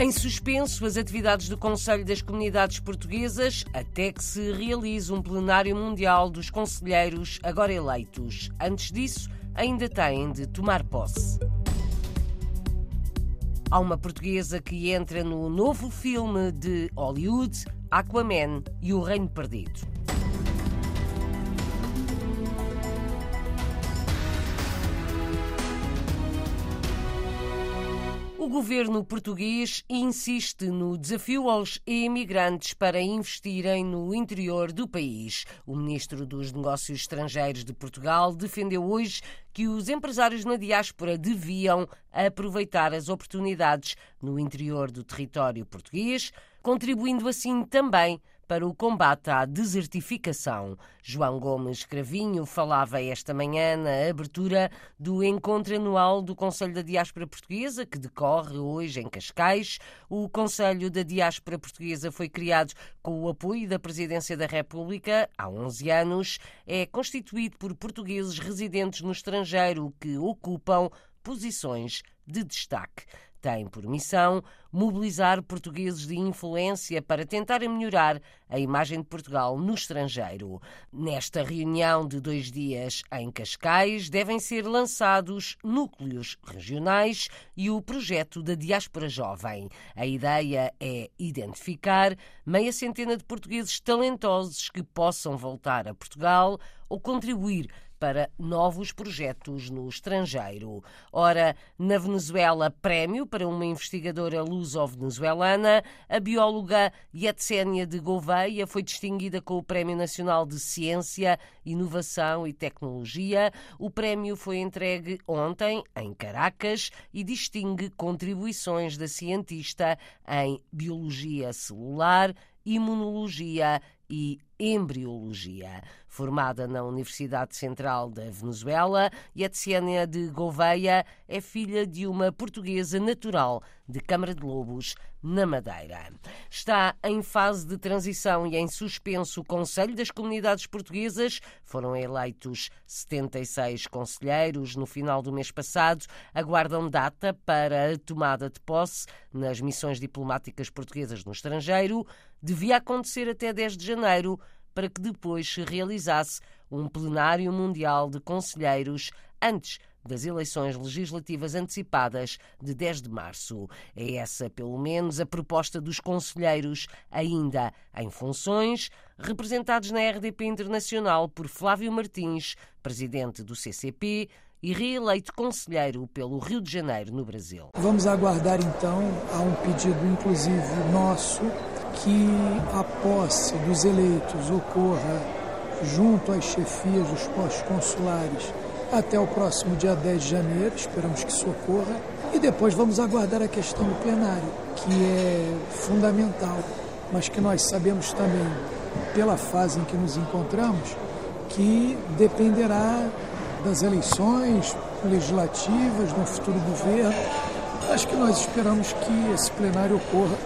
Em suspenso as atividades do Conselho das Comunidades Portuguesas até que se realize um plenário mundial dos conselheiros agora eleitos. Antes disso, ainda têm de tomar posse. Há uma portuguesa que entra no novo filme de Hollywood, Aquaman e o Reino Perdido. Governo português insiste no desafio aos imigrantes para investirem no interior do país. O ministro dos Negócios Estrangeiros de Portugal defendeu hoje que os empresários na diáspora deviam aproveitar as oportunidades no interior do território português, contribuindo assim também para o combate à desertificação. João Gomes Cravinho falava esta manhã na abertura do encontro anual do Conselho da Diáspora Portuguesa, que decorre hoje em Cascais. O Conselho da Diáspora Portuguesa foi criado com o apoio da Presidência da República há 11 anos. É constituído por portugueses residentes no estrangeiro que ocupam posições de destaque tem por missão mobilizar portugueses de influência para tentarem melhorar a imagem de Portugal no estrangeiro. Nesta reunião de dois dias em Cascais, devem ser lançados núcleos regionais e o projeto da Diáspora Jovem. A ideia é identificar meia centena de portugueses talentosos que possam voltar a Portugal ou contribuir para novos projetos no estrangeiro. Ora, na Venezuela, prémio para uma investigadora luso-venezuelana, a bióloga Yetsenia de Gouveia foi distinguida com o Prémio Nacional de Ciência, Inovação e Tecnologia. O prémio foi entregue ontem em Caracas e distingue contribuições da cientista em biologia celular, imunologia e embriologia. Formada na Universidade Central da Venezuela, Yetziana de Gouveia é filha de uma portuguesa natural de Câmara de Lobos, na Madeira. Está em fase de transição e em suspenso o Conselho das Comunidades Portuguesas. Foram eleitos 76 conselheiros no final do mês passado. Aguardam data para a tomada de posse nas missões diplomáticas portuguesas no estrangeiro. Devia acontecer até 10 de janeiro para que depois se realizasse um plenário mundial de conselheiros antes das eleições legislativas antecipadas de 10 de março. É essa, pelo menos, a proposta dos conselheiros ainda em funções, representados na RDP Internacional por Flávio Martins, presidente do CCP, e reeleito conselheiro pelo Rio de Janeiro, no Brasil. Vamos aguardar então a um pedido, inclusive nosso, que a posse dos eleitos ocorra junto às chefias dos postos consulares até o próximo dia 10 de janeiro, esperamos que isso ocorra, e depois vamos aguardar a questão do plenário, que é fundamental, mas que nós sabemos também, pela fase em que nos encontramos, que dependerá das eleições legislativas, do futuro governo. Acho que nós esperamos que esse plenário ocorra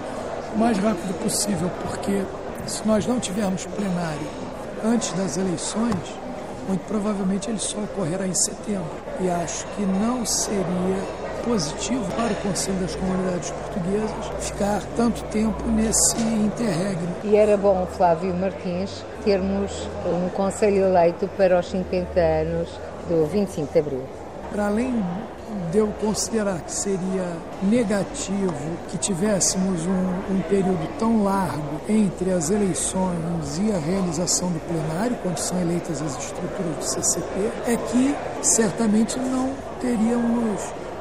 o mais rápido possível, porque se nós não tivermos plenário antes das eleições, muito provavelmente ele só ocorrerá em setembro. E acho que não seria positivo para o Conselho das Comunidades Portuguesas ficar tanto tempo nesse interregno. E era bom, Flávio Martins, termos um Conselho eleito para os 50 anos do 25 de Abril. Para além de eu considerar que seria negativo que tivéssemos um, um, período tão largo entre as eleições e a realização do plenário, quando são eleitas as estruturas do CCP, é que certamente não teríamos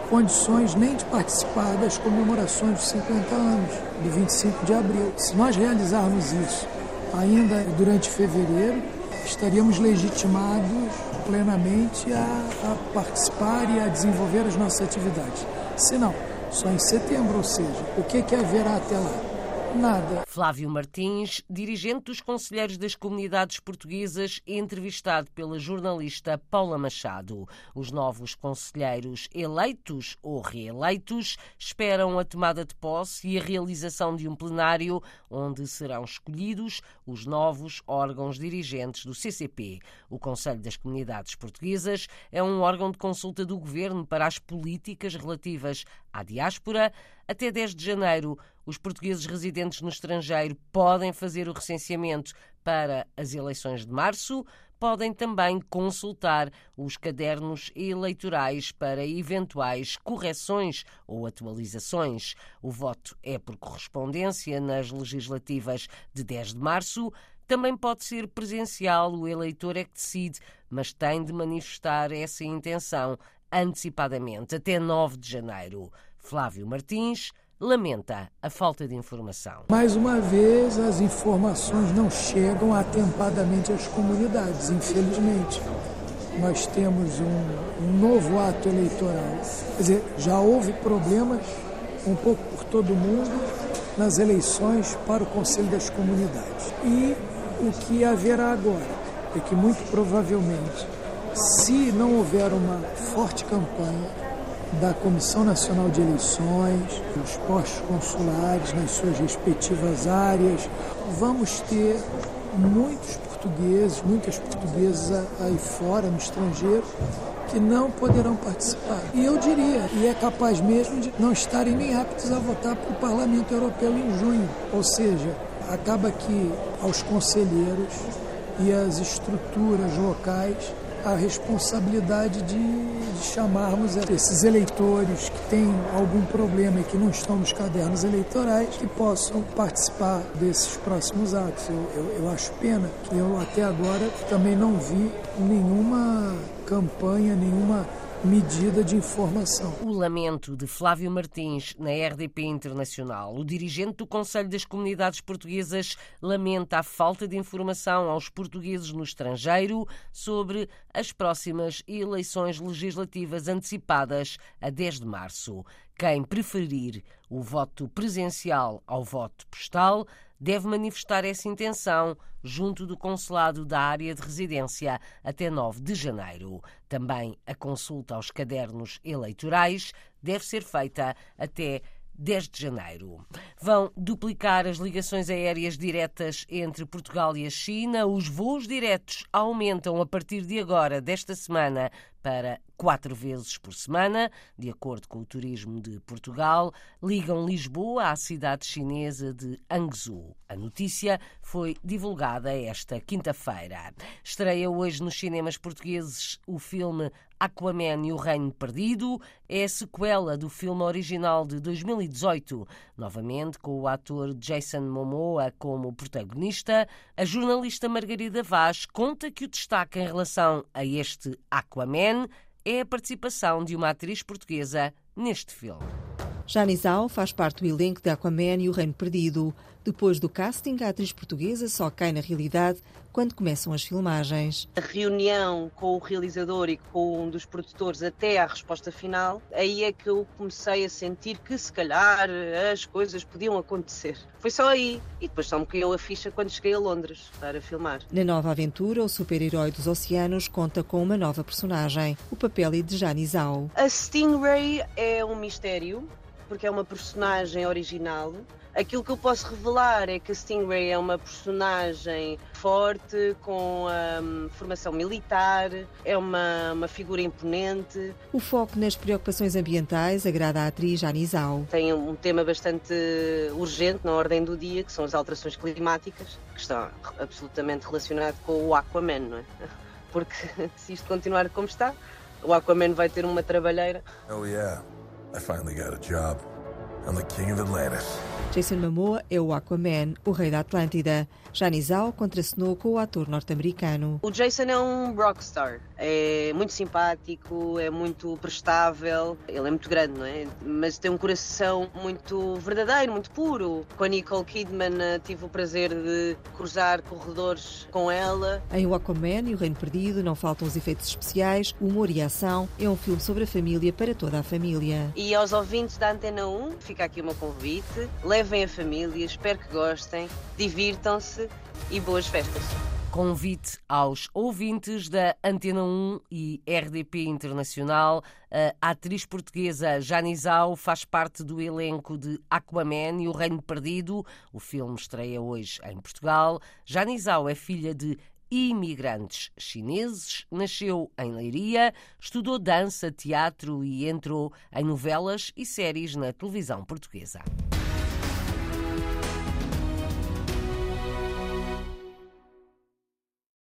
condições nem de participar das comemorações dos 50 anos, do 25 de abril. Se nós realizarmos isso ainda durante fevereiro, estaríamos legitimados plenamente a, a, participar e a desenvolver as nossas atividades. Se não, só em setembro, ou seja, o que, que haverá até lá? Nada. Flávio Martins, dirigente dos Conselheiros das Comunidades Portuguesas, entrevistado pela jornalista Paula Machado. Os novos conselheiros eleitos ou reeleitos esperam a tomada de posse e a realização de um plenário onde serão escolhidos os novos órgãos dirigentes do CCP. O Conselho das Comunidades Portuguesas é um órgão de consulta do governo para as políticas relativas à diáspora. Até 10 de janeiro, os portugueses residentes no estrangeiro podem fazer o recenseamento para as eleições de março. Podem também consultar os cadernos eleitorais para eventuais correções ou atualizações. O voto é por correspondência nas legislativas de 10 de março. Também pode ser presencial, o eleitor é que decide, mas tem de manifestar essa intenção antecipadamente, até 9 de janeiro. Flávio Martins lamenta a falta de informação. Mais uma vez, as informações não chegam atempadamente às comunidades, infelizmente. Nós temos um, um novo ato eleitoral. Quer dizer, já houve problemas um pouco por todo o mundo nas eleições para o Conselho das Comunidades. E o que haverá agora é que, muito provavelmente, se não houver uma forte campanha da Comissão Nacional de Eleições, os postos consulares nas suas respectivas áreas. Vamos ter muitos portugueses, muitas portuguesas aí fora, no estrangeiro, que não poderão participar. E eu diria, e é capaz mesmo de não estarem nem aptos a votar para o Parlamento Europeu em junho. Ou seja, acaba que aos conselheiros e às estruturas locais a responsabilidade de, de, chamarmos esses eleitores que têm algum problema e que não estão nos cadernos eleitorais que possam participar desses próximos atos. Eu, eu, eu acho pena que eu até agora também não vi nenhuma campanha, nenhuma medida de informação. O lamento de Flávio Martins na RDP Internacional. O dirigente do Conselho das Comunidades Portuguesas lamenta a falta de informação aos portugueses no estrangeiro sobre as próximas eleições legislativas antecipadas a 10 de março. Quem preferir o voto presencial ao voto postal deve manifestar essa intenção junto do consulado da área de residência até 9 de janeiro. Também a consulta aos cadernos eleitorais deve ser feita até 10 de janeiro. Vão duplicar as ligações aéreas diretas entre Portugal e a China. Os voos diretos aumentam a partir de agora, desta semana, para quatro vezes por semana, de acordo com o Turismo de Portugal, ligam Lisboa à cidade chinesa de Hangzhou. A notícia foi divulgada esta quinta-feira. Estreia hoje nos cinemas portugueses o filme Aquaman e o Reino Perdido. É a sequela do filme original de 2018, novamente com o ator Jason Momoa como protagonista. A jornalista Margarida Vaz conta que o destaque em relação a este Aquaman é a participação de uma atriz portuguesa neste filme. Jani Zhao faz parte do elenco de Aquaman e o Reino Perdido. Depois do casting, a atriz portuguesa só cai na realidade quando começam as filmagens. A reunião com o realizador e com um dos produtores até à resposta final, aí é que eu comecei a sentir que se calhar as coisas podiam acontecer. Foi só aí. E depois só me caiu a ficha quando cheguei a Londres para filmar. Na nova aventura, o super-herói dos oceanos conta com uma nova personagem. O papel é de Jani Zhao. A Stingray é um mistério porque é uma personagem original. Aquilo que eu posso revelar é que a Stingray é uma personagem forte, com um, formação militar, é uma, uma figura imponente. O foco nas preocupações ambientais agrada à atriz Anisau. Tem um tema bastante urgente na ordem do dia, que são as alterações climáticas, que estão absolutamente relacionado com o Aquaman, não é? Porque se isto continuar como está, o Aquaman vai ter uma trabalheira. Oh yeah. I finally got a job. I'm the king of Atlantis. Jason Momoa é o Aquaman, o rei da Atlântida. Jani Zhao contracenou com o ator norte-americano. O Jason é um rockstar. É muito simpático, é muito prestável, ele é muito grande, não é? Mas tem um coração muito verdadeiro, muito puro. Com a Nicole Kidman eh, tive o prazer de cruzar corredores com ela. Em O Aquaman e o Reino Perdido não faltam os efeitos especiais, humor e ação. É um filme sobre a família para toda a família. E aos ouvintes da Antena 1, fica aqui o meu convite. Levem a família, espero que gostem, divirtam-se e boas festas. Convite aos ouvintes da Antena 1 e RDP Internacional. A atriz portuguesa Janizau faz parte do elenco de Aquaman e o Reino Perdido. O filme estreia hoje em Portugal. Janizau é filha de imigrantes chineses, nasceu em Leiria, estudou dança, teatro e entrou em novelas e séries na televisão portuguesa.